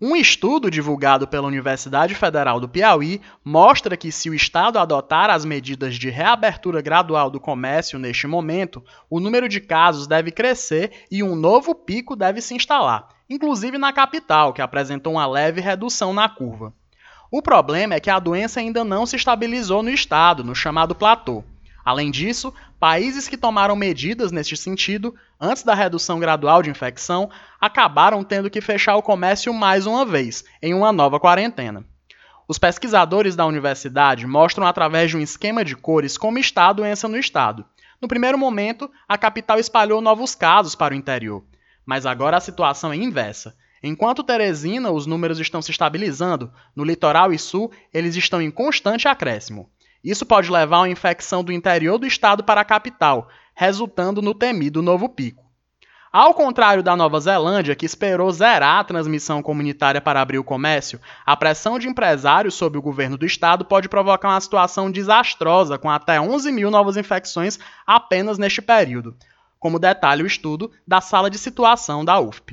Um estudo divulgado pela Universidade Federal do Piauí mostra que, se o Estado adotar as medidas de reabertura gradual do comércio neste momento, o número de casos deve crescer e um novo pico deve se instalar, inclusive na capital, que apresentou uma leve redução na curva. O problema é que a doença ainda não se estabilizou no Estado, no chamado platô. Além disso, países que tomaram medidas neste sentido, antes da redução gradual de infecção, acabaram tendo que fechar o comércio mais uma vez, em uma nova quarentena. Os pesquisadores da universidade mostram através de um esquema de cores como está a doença no estado. No primeiro momento, a capital espalhou novos casos para o interior, mas agora a situação é inversa. Enquanto Teresina os números estão se estabilizando, no litoral e sul eles estão em constante acréscimo. Isso pode levar a uma infecção do interior do estado para a capital, resultando no temido novo pico. Ao contrário da Nova Zelândia, que esperou zerar a transmissão comunitária para abrir o comércio, a pressão de empresários sobre o governo do estado pode provocar uma situação desastrosa, com até 11 mil novas infecções apenas neste período, como detalha o estudo da sala de situação da UFP.